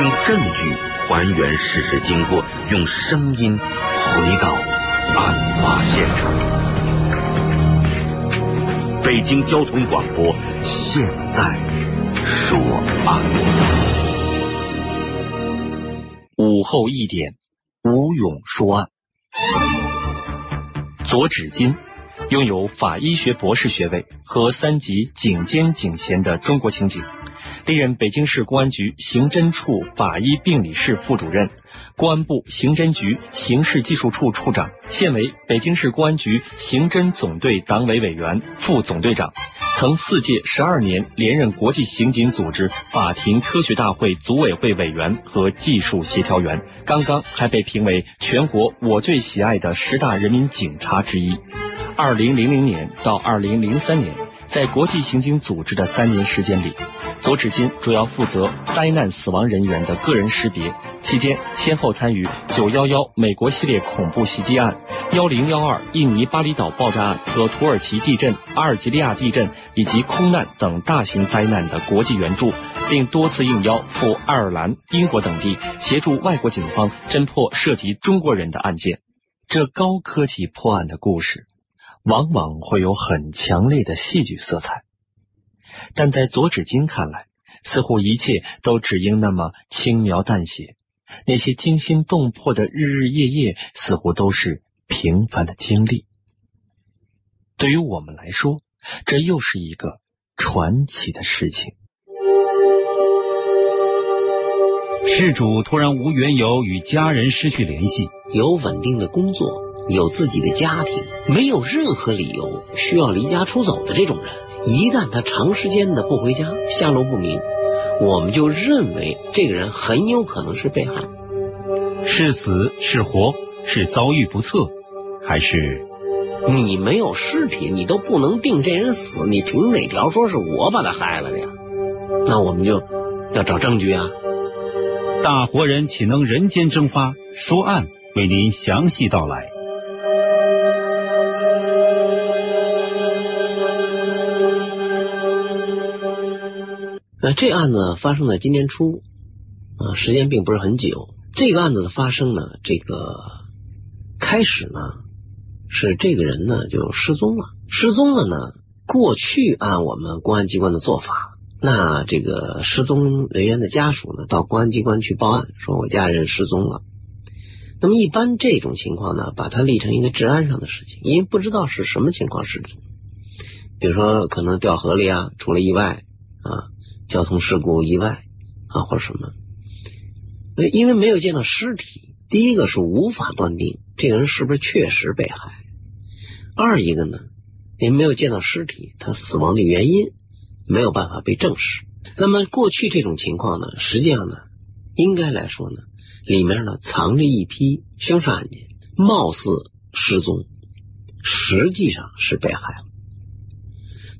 用证据还原事实经过，用声音回到案发现场。北京交通广播现在说案。午后一点，吴勇说案。左指金。拥有法医学博士学位和三级警监警衔的中国刑警，历任北京市公安局刑侦处法医病理室副主任、公安部刑侦局刑事技术处处长，现为北京市公安局刑侦总队党委委员、副总队长。曾四届十二年连任国际刑警组织法庭科学大会组委会委员和技术协调员，刚刚还被评为全国我最喜爱的十大人民警察之一。二零零零年到二零零三年，在国际刑警组织的三年时间里，左指金主要负责灾难死亡人员的个人识别。期间，先后参与九幺幺美国系列恐怖袭击案、幺零幺二印尼巴厘岛爆炸案和土耳其地震、阿尔及利亚地震以及空难等大型灾难的国际援助，并多次应邀赴爱尔兰、英国等地协助外国警方侦破涉及中国人的案件。这高科技破案的故事。往往会有很强烈的戏剧色彩，但在左指巾看来，似乎一切都只应那么轻描淡写。那些惊心动魄的日日夜夜，似乎都是平凡的经历。对于我们来说，这又是一个传奇的事情。事主突然无缘由与家人失去联系，有稳定的工作。有自己的家庭，没有任何理由需要离家出走的这种人，一旦他长时间的不回家，下落不明，我们就认为这个人很有可能是被害。是死是活，是遭遇不测，还是你没有尸体，你都不能定这人死，你凭哪条说是我把他害了的呀？那我们就要找证据啊！大活人岂能人间蒸发？说案为您详细道来。那这案子发生在今年初啊，时间并不是很久。这个案子的发生呢，这个开始呢是这个人呢就失踪了，失踪了呢。过去按我们公安机关的做法，那这个失踪人员的家属呢到公安机关去报案，说我家人失踪了。那么一般这种情况呢，把它立成一个治安上的事情，因为不知道是什么情况失踪，比如说可能掉河里啊，出了意外啊。交通事故、意外啊，或者什么？因为没有见到尸体，第一个是无法断定这个人是不是确实被害；二一个呢，也没有见到尸体，他死亡的原因没有办法被证实。那么过去这种情况呢，实际上呢，应该来说呢，里面呢藏着一批凶杀案件，貌似失踪，实际上是被害了。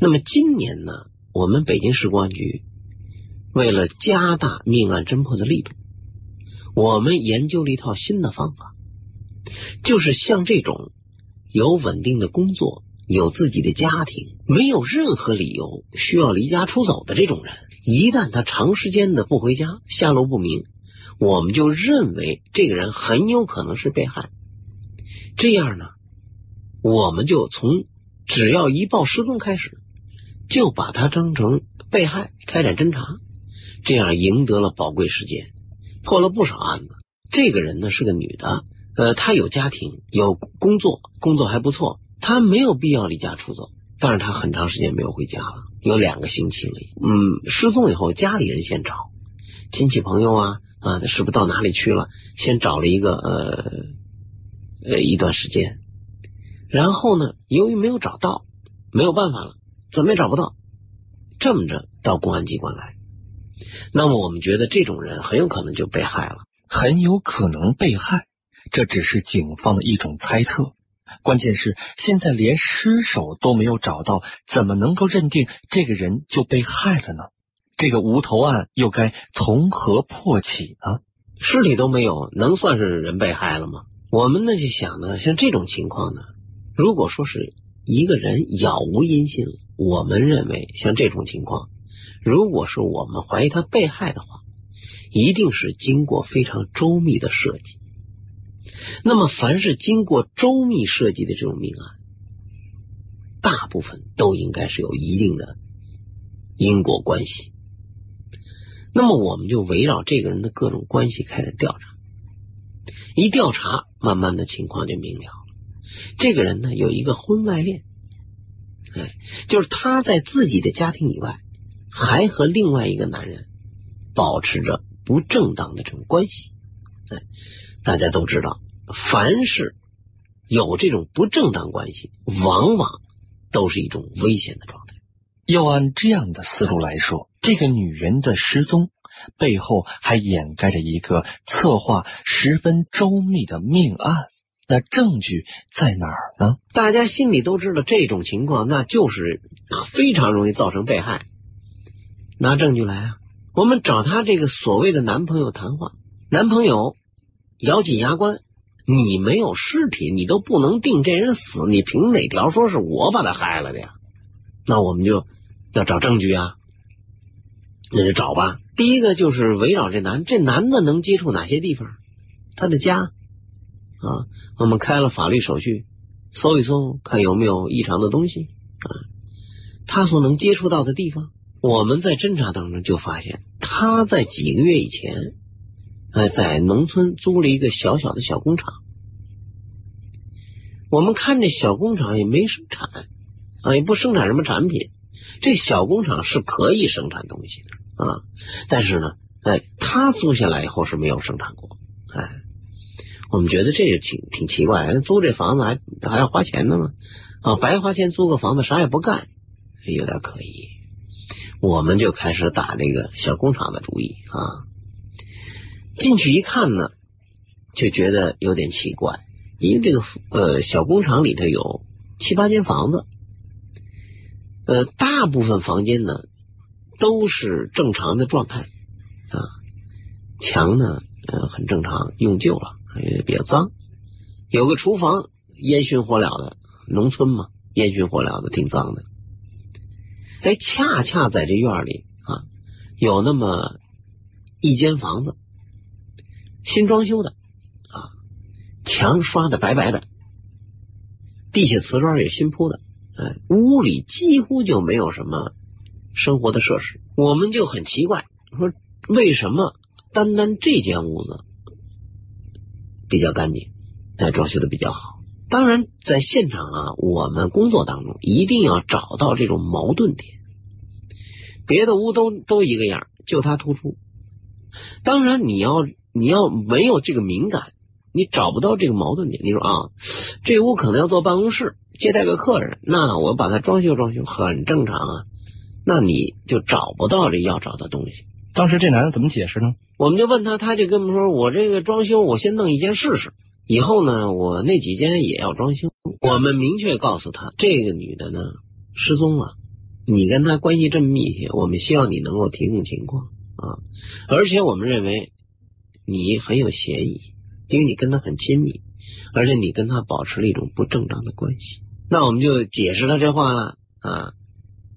那么今年呢，我们北京市公安局。为了加大命案侦破的力度，我们研究了一套新的方法，就是像这种有稳定的工作、有自己的家庭、没有任何理由需要离家出走的这种人，一旦他长时间的不回家、下落不明，我们就认为这个人很有可能是被害。这样呢，我们就从只要一报失踪开始，就把他当成被害开展侦查。这样赢得了宝贵时间，破了不少案子。这个人呢是个女的，呃，她有家庭，有工作，工作还不错。她没有必要离家出走，但是她很长时间没有回家了，有两个星期了。嗯，失踪以后，家里人先找亲戚朋友啊啊，是不是到哪里去了？先找了一个呃呃一段时间，然后呢，由于没有找到，没有办法了，怎么也找不到，这么着到公安机关来。那么我们觉得这种人很有可能就被害了，很有可能被害，这只是警方的一种猜测。关键是现在连尸首都没有找到，怎么能够认定这个人就被害了呢？这个无头案又该从何破起呢？尸体都没有，能算是人被害了吗？我们呢就想呢，像这种情况呢，如果说是一个人杳无音信，我们认为像这种情况。如果是我们怀疑他被害的话，一定是经过非常周密的设计。那么，凡是经过周密设计的这种命案，大部分都应该是有一定的因果关系。那么，我们就围绕这个人的各种关系开始调查。一调查，慢慢的情况就明了了。这个人呢，有一个婚外恋，哎，就是他在自己的家庭以外，还和另外一个男人保持着不正当的这种关系。哎，大家都知道。凡是有这种不正当关系，往往都是一种危险的状态。要按这样的思路来说，这个女人的失踪背后还掩盖着一个策划十分周密的命案。那证据在哪儿呢？大家心里都知道，这种情况那就是非常容易造成被害。拿证据来啊！我们找他这个所谓的男朋友谈话，男朋友咬紧牙关。你没有尸体，你都不能定这人死，你凭哪条说是我把他害了的呀？那我们就要找证据啊，那就找吧。第一个就是围绕这男，这男的能接触哪些地方？他的家啊，我们开了法律手续，搜一搜，看有没有异常的东西啊。他所能接触到的地方，我们在侦查当中就发现，他在几个月以前。呃，在农村租了一个小小的小工厂，我们看这小工厂也没生产啊，也不生产什么产品。这小工厂是可以生产东西的啊，但是呢，哎，他租下来以后是没有生产过。哎，我们觉得这也挺挺奇怪，租这房子还还要花钱的吗？啊，白花钱租个房子啥也不干，有点可疑。我们就开始打这个小工厂的主意啊。进去一看呢，就觉得有点奇怪，因为这个呃小工厂里头有七八间房子，呃大部分房间呢都是正常的状态。啊，墙呢呃很正常，用旧了，也比较脏，有个厨房烟熏火燎的，农村嘛烟熏火燎的挺脏的，哎恰恰在这院里啊有那么一间房子。新装修的啊，墙刷的白白的，地下瓷砖也新铺的，哎，屋里几乎就没有什么生活的设施，我们就很奇怪，说为什么单单这间屋子比较干净，哎，装修的比较好。当然，在现场啊，我们工作当中一定要找到这种矛盾点，别的屋都都一个样，就它突出。当然，你要。你要没有这个敏感，你找不到这个矛盾点。你说啊，这屋可能要做办公室，接待个客人，那我把它装修装修很正常啊。那你就找不到这要找的东西。当时这男的怎么解释呢？我们就问他，他就跟我们说：“我这个装修，我先弄一间试试，以后呢，我那几间也要装修。”我们明确告诉他，这个女的呢失踪了，你跟她关系这么密切，我们希望你能够提供情况啊，而且我们认为。你很有嫌疑，因为你跟他很亲密，而且你跟他保持了一种不正当的关系。那我们就解释他这话了啊，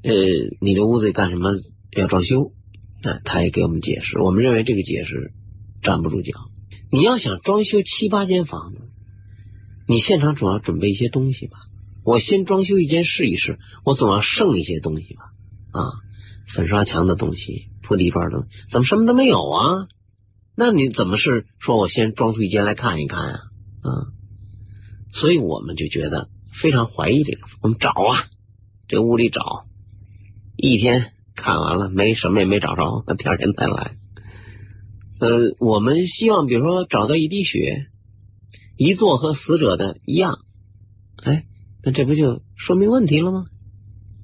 呃，你这屋子干什么要装修？啊，他也给我们解释。我们认为这个解释站不住脚。你要想装修七八间房子，你现场总要准备一些东西吧？我先装修一间试一试，我总要剩一些东西吧？啊，粉刷墙的东西、铺地砖的，怎么什么都没有啊？那你怎么是说我先装出一间来看一看啊？啊，所以我们就觉得非常怀疑这个。我们找啊，这屋里找，一天看完了没什么也没找着，那第二天再来。呃，我们希望比如说找到一滴血，一座和死者的一样，哎，那这不就说明问题了吗？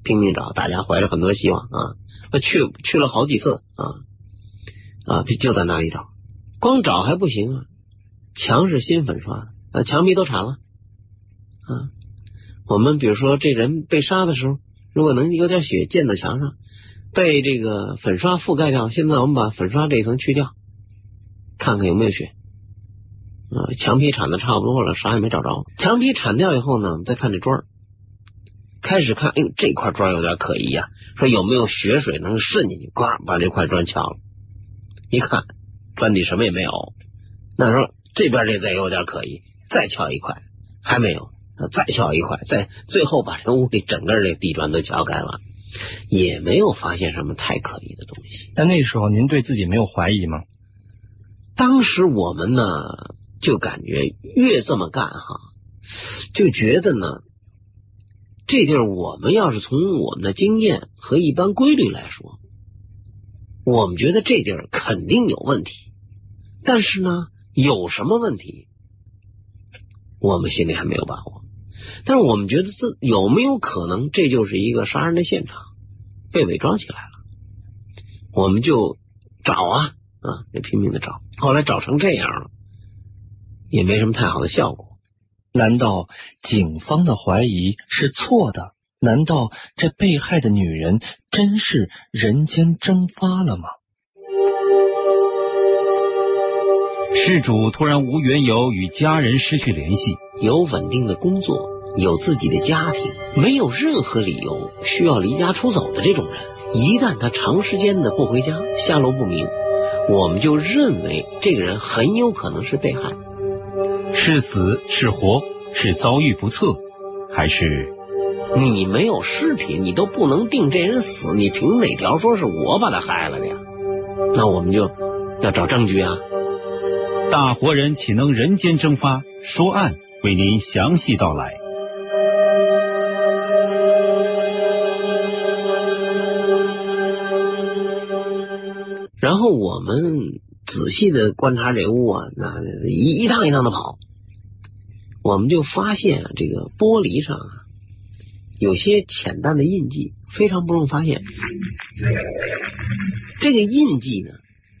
拼命找，大家怀着很多希望啊，去去了好几次啊啊，就在那里找。光找还不行啊，墙是新粉刷的，墙壁都铲了啊。我们比如说这人被杀的时候，如果能有点血溅到墙上，被这个粉刷覆盖掉。现在我们把粉刷这一层去掉，看看有没有血啊。墙皮铲的差不多了，啥也没找着。墙皮铲掉以后呢，再看这砖开始看，哎呦，这块砖有点可疑呀，说有没有血水能渗进去？呱，把这块砖敲了，一看。砖底什么也没有。那时候这边这再有点可疑，再撬一块还没有，再撬一块，再最后把这屋里整个这地砖都撬开了，也没有发现什么太可疑的东西。但那时候您对自己没有怀疑吗？当时我们呢就感觉越这么干哈，就觉得呢这地儿我们要是从我们的经验和一般规律来说，我们觉得这地儿肯定有问题。但是呢，有什么问题，我们心里还没有把握。但是我们觉得这有没有可能这就是一个杀人的现场，被伪装起来了？我们就找啊。啊，得拼命的找，后来找成这样了，也没什么太好的效果。难道警方的怀疑是错的？难道这被害的女人真是人间蒸发了吗？事主突然无缘由与家人失去联系，有稳定的工作，有自己的家庭，没有任何理由需要离家出走的这种人，一旦他长时间的不回家，下落不明。我们就认为这个人很有可能是被害，是死是活，是遭遇不测，还是你没有尸体，你都不能定这人死，你凭哪条说是我把他害了的呀？那我们就要找证据啊！大活人岂能人间蒸发？说案为您详细道来。后我们仔细的观察这屋啊，那一一趟一趟的跑，我们就发现这个玻璃上啊有些浅淡的印记，非常不容易发现。这个印记呢，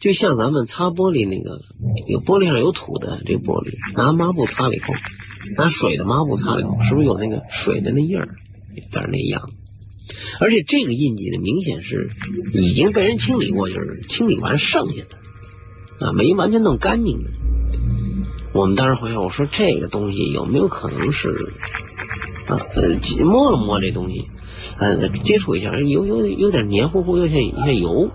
就像咱们擦玻璃那个有玻璃上有土的这个玻璃，拿抹布擦了以后，拿水的抹布擦了以后，是不是有那个水的那印儿，有点那样？而且这个印记呢，明显是已经被人清理过，就是清理完剩下的啊，没完全弄干净的。我们当时回想，我说这个东西有没有可能是啊？呃，摸了摸这东西，呃，接触一下，有有有点黏糊糊，有些有些油。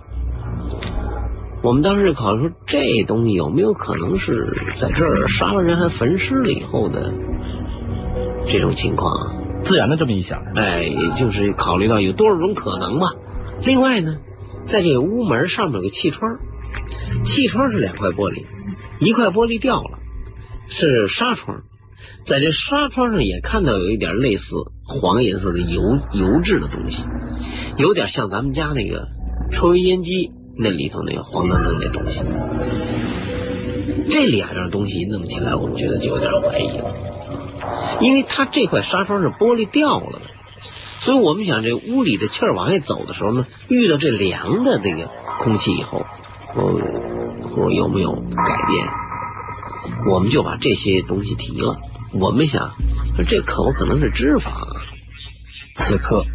我们当时就考虑说，这东西有没有可能是在这儿杀了人还焚尸了以后的这种情况啊？自然的这么一想，哎，也就是考虑到有多少种可能吧。另外呢，在这个屋门上面有个气窗，气窗是两块玻璃，一块玻璃掉了，是纱窗，在这纱窗上也看到有一点类似黄颜色的油油质的东西，有点像咱们家那个抽油烟机那里头那个黄澄澄那东西。这两样东西弄起来，我们觉得就有点怀疑了。因为它这块纱窗是玻璃掉了的，所以我们想这屋里的气儿往外走的时候呢，遇到这凉的这个空气以后，或或有没有改变？我们就把这些东西提了。我们想，这可不可能是脂肪？啊？此刻，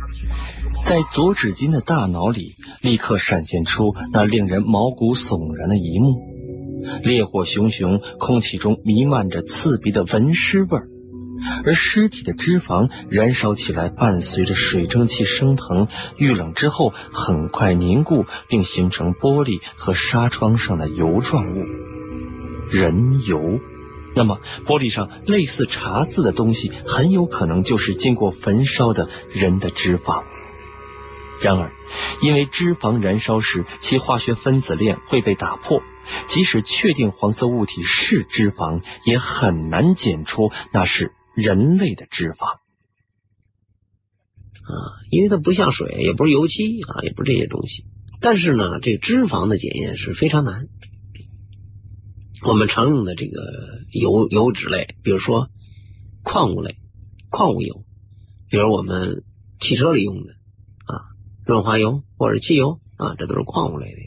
在左指金的大脑里，立刻闪现出那令人毛骨悚然的一幕：烈火熊熊，空气中弥漫着刺鼻的蚊尸味儿。而尸体的脂肪燃烧起来，伴随着水蒸气升腾，遇冷之后很快凝固，并形成玻璃和纱窗上的油状物——人油。那么，玻璃上类似茶渍的东西，很有可能就是经过焚烧的人的脂肪。然而，因为脂肪燃烧时其化学分子链会被打破，即使确定黄色物体是脂肪，也很难检出那是。人类的脂肪啊，因为它不像水，也不是油漆啊，也不是这些东西。但是呢，这脂肪的检验是非常难。我们常用的这个油油脂类，比如说矿物类、矿物油，比如我们汽车里用的啊润滑油或者汽油啊，这都是矿物类的。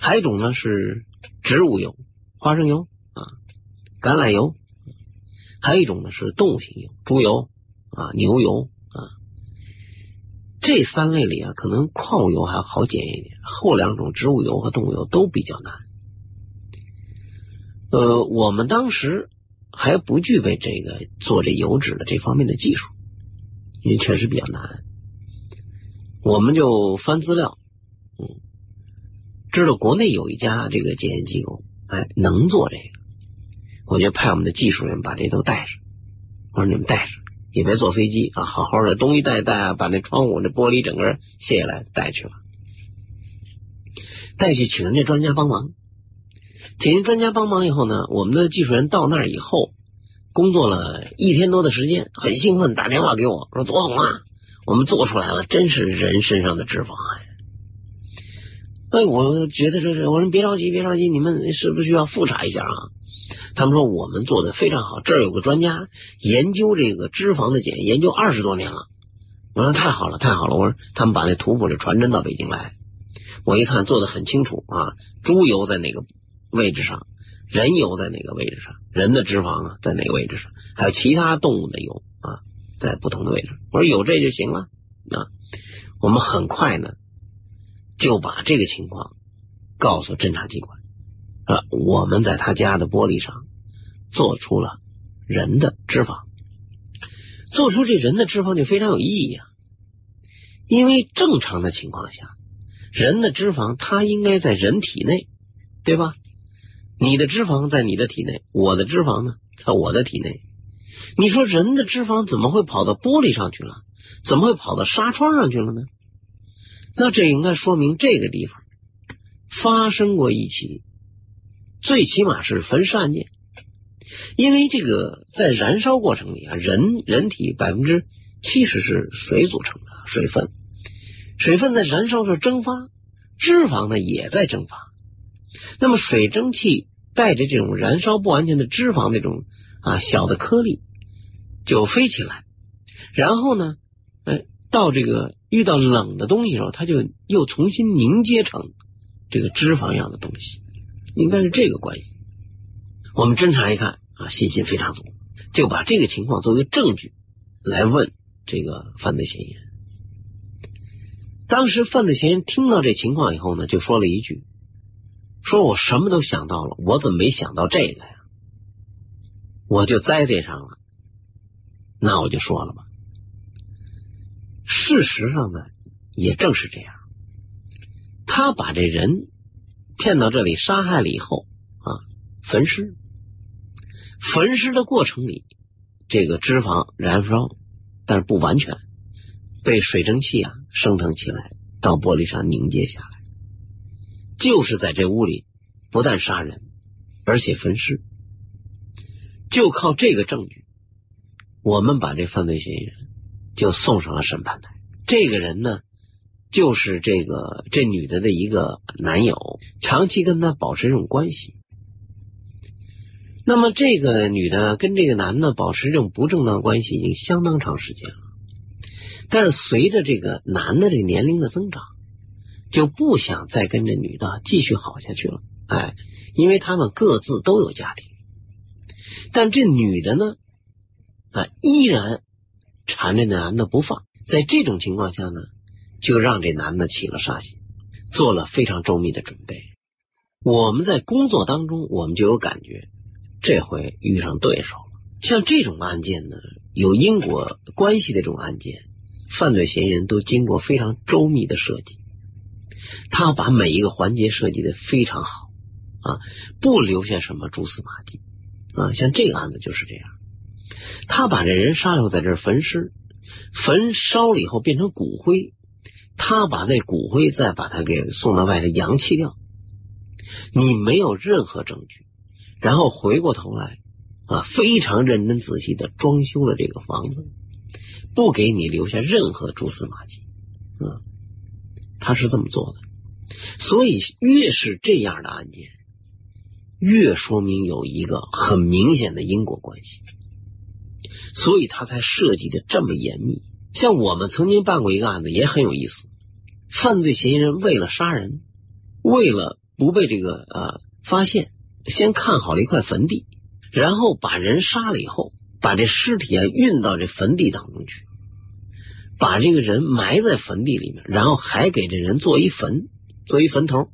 还有一种呢是植物油，花生油啊、橄榄油。还有一种呢是动物性油，猪油啊、牛油啊，这三类里啊，可能矿物油还好检验一点，后两种植物油和动物油都比较难。呃，我们当时还不具备这个做这油脂的这方面的技术，因为确实比较难。我们就翻资料，嗯，知道国内有一家这个检验机构，哎，能做这个，我就派我们的技术人把这都带上。我说你们带上，也别坐飞机啊，好好的东西带带啊，把那窗户那玻璃整个卸下来带去了，带去请人家专家帮忙。请人专家帮忙以后呢，我们的技术人到那儿以后，工作了一天多的时间，很兴奋，打电话给我说：“左总啊，我们做出来了，真是人身上的脂肪啊！”哎，我觉得这是，我说别着急，别着急，你们是不是需要复查一下啊？他们说我们做的非常好，这儿有个专家研究这个脂肪的检验，研究二十多年了。我说太好了，太好了。我说他们把那图谱就传真到北京来，我一看做的很清楚啊，猪油在哪个位置上，人油在哪个位置上，人的脂肪啊在哪个位置上，还有其他动物的油啊在不同的位置。我说有这就行了啊。我们很快呢就把这个情况告诉侦查机关。啊，我们在他家的玻璃上做出了人的脂肪，做出这人的脂肪就非常有意义啊。因为正常的情况下，人的脂肪它应该在人体内，对吧？你的脂肪在你的体内，我的脂肪呢，在我的体内。你说人的脂肪怎么会跑到玻璃上去了？怎么会跑到纱窗上去了呢？那这应该说明这个地方发生过一起。最起码是焚尸案件，因为这个在燃烧过程里啊，人人体百分之七十是水组成的水分，水分在燃烧时蒸发，脂肪呢也在蒸发，那么水蒸气带着这种燃烧不完全的脂肪那种啊小的颗粒就飞起来，然后呢，哎，到这个遇到冷的东西时候，它就又重新凝结成这个脂肪一样的东西。应该是这个关系。我们侦查一看啊，信心非常足，就把这个情况作为证据来问这个犯罪嫌疑人。当时犯罪嫌疑人听到这情况以后呢，就说了一句：“说我什么都想到了，我怎么没想到这个呀？我就栽这上了。”那我就说了吧，事实上呢，也正是这样，他把这人。骗到这里，杀害了以后啊，焚尸。焚尸的过程里，这个脂肪燃烧，但是不完全被水蒸气啊升腾起来，到玻璃上凝结下来。就是在这屋里，不但杀人，而且焚尸。就靠这个证据，我们把这犯罪嫌疑人就送上了审判台。这个人呢？就是这个这女的的一个男友，长期跟她保持这种关系。那么这个女的跟这个男的保持这种不正当关系已经相当长时间了，但是随着这个男的这个年龄的增长，就不想再跟这女的继续好下去了。哎，因为他们各自都有家庭，但这女的呢，啊，依然缠着那男的不放。在这种情况下呢？就让这男的起了杀心，做了非常周密的准备。我们在工作当中，我们就有感觉，这回遇上对手了。像这种案件呢，有因果关系的这种案件，犯罪嫌疑人都经过非常周密的设计，他把每一个环节设计的非常好啊，不留下什么蛛丝马迹啊。像这个案子就是这样，他把这人杀了，在这焚尸，焚烧了以后变成骨灰。他把那骨灰再把它给送到外头扬弃掉，你没有任何证据，然后回过头来啊，非常认真仔细的装修了这个房子，不给你留下任何蛛丝马迹，啊，他是这么做的。所以越是这样的案件，越说明有一个很明显的因果关系，所以他才设计的这么严密。像我们曾经办过一个案子，也很有意思。犯罪嫌疑人为了杀人，为了不被这个呃发现，先看好了一块坟地，然后把人杀了以后，把这尸体啊运到这坟地当中去，把这个人埋在坟地里面，然后还给这人做一坟，做一坟头。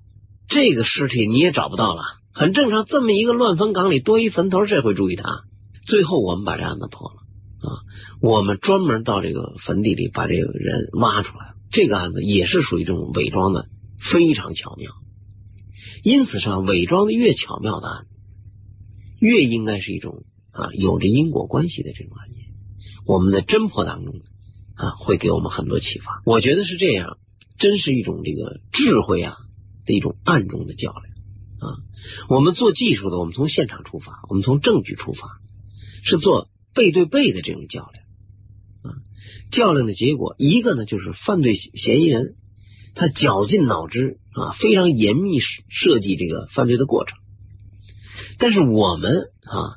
这个尸体你也找不到了，很正常。这么一个乱坟岗里多一坟头，谁会注意他？最后我们把这案子破了。啊，我们专门到这个坟地里把这个人挖出来。这个案子也是属于这种伪装的非常巧妙。因此上伪装的越巧妙的案子，越应该是一种啊有着因果关系的这种案件。我们在侦破当中啊，会给我们很多启发。我觉得是这样，真是一种这个智慧啊的一种暗中的较量啊。我们做技术的，我们从现场出发，我们从证据出发，是做背对背的这种较量啊。较量的结果，一个呢就是犯罪嫌疑人他绞尽脑汁啊，非常严密设计这个犯罪的过程。但是我们啊，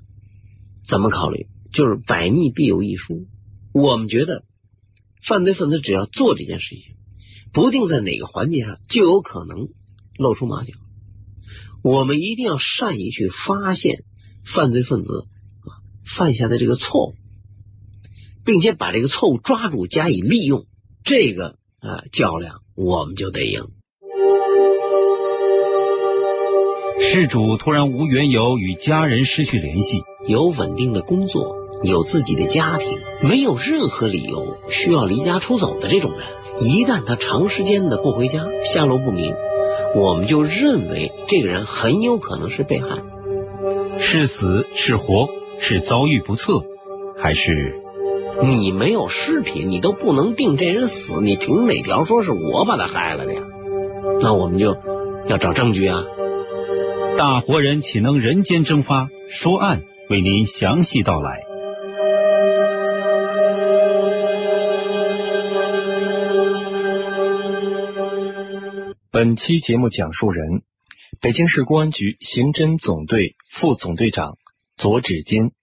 怎么考虑？就是百密必有一疏。我们觉得犯罪分子只要做这件事情，不定在哪个环节上就有可能露出马脚。我们一定要善于去发现犯罪分子犯下的这个错误，并且把这个错误抓住加以利用。这个啊较量我们就得赢。事主突然无缘由与家人失去联系，有稳定的工作。有自己的家庭，没有任何理由需要离家出走的这种人，一旦他长时间的不回家，下落不明，我们就认为这个人很有可能是被害，是死是活，是遭遇不测，还是你没有尸品，你都不能定这人死，你凭哪条说是我把他害了的呀？那我们就要找证据啊！大活人岂能人间蒸发？说案为您详细道来。本期节目讲述人：北京市公安局刑侦总队副总队长左指尖。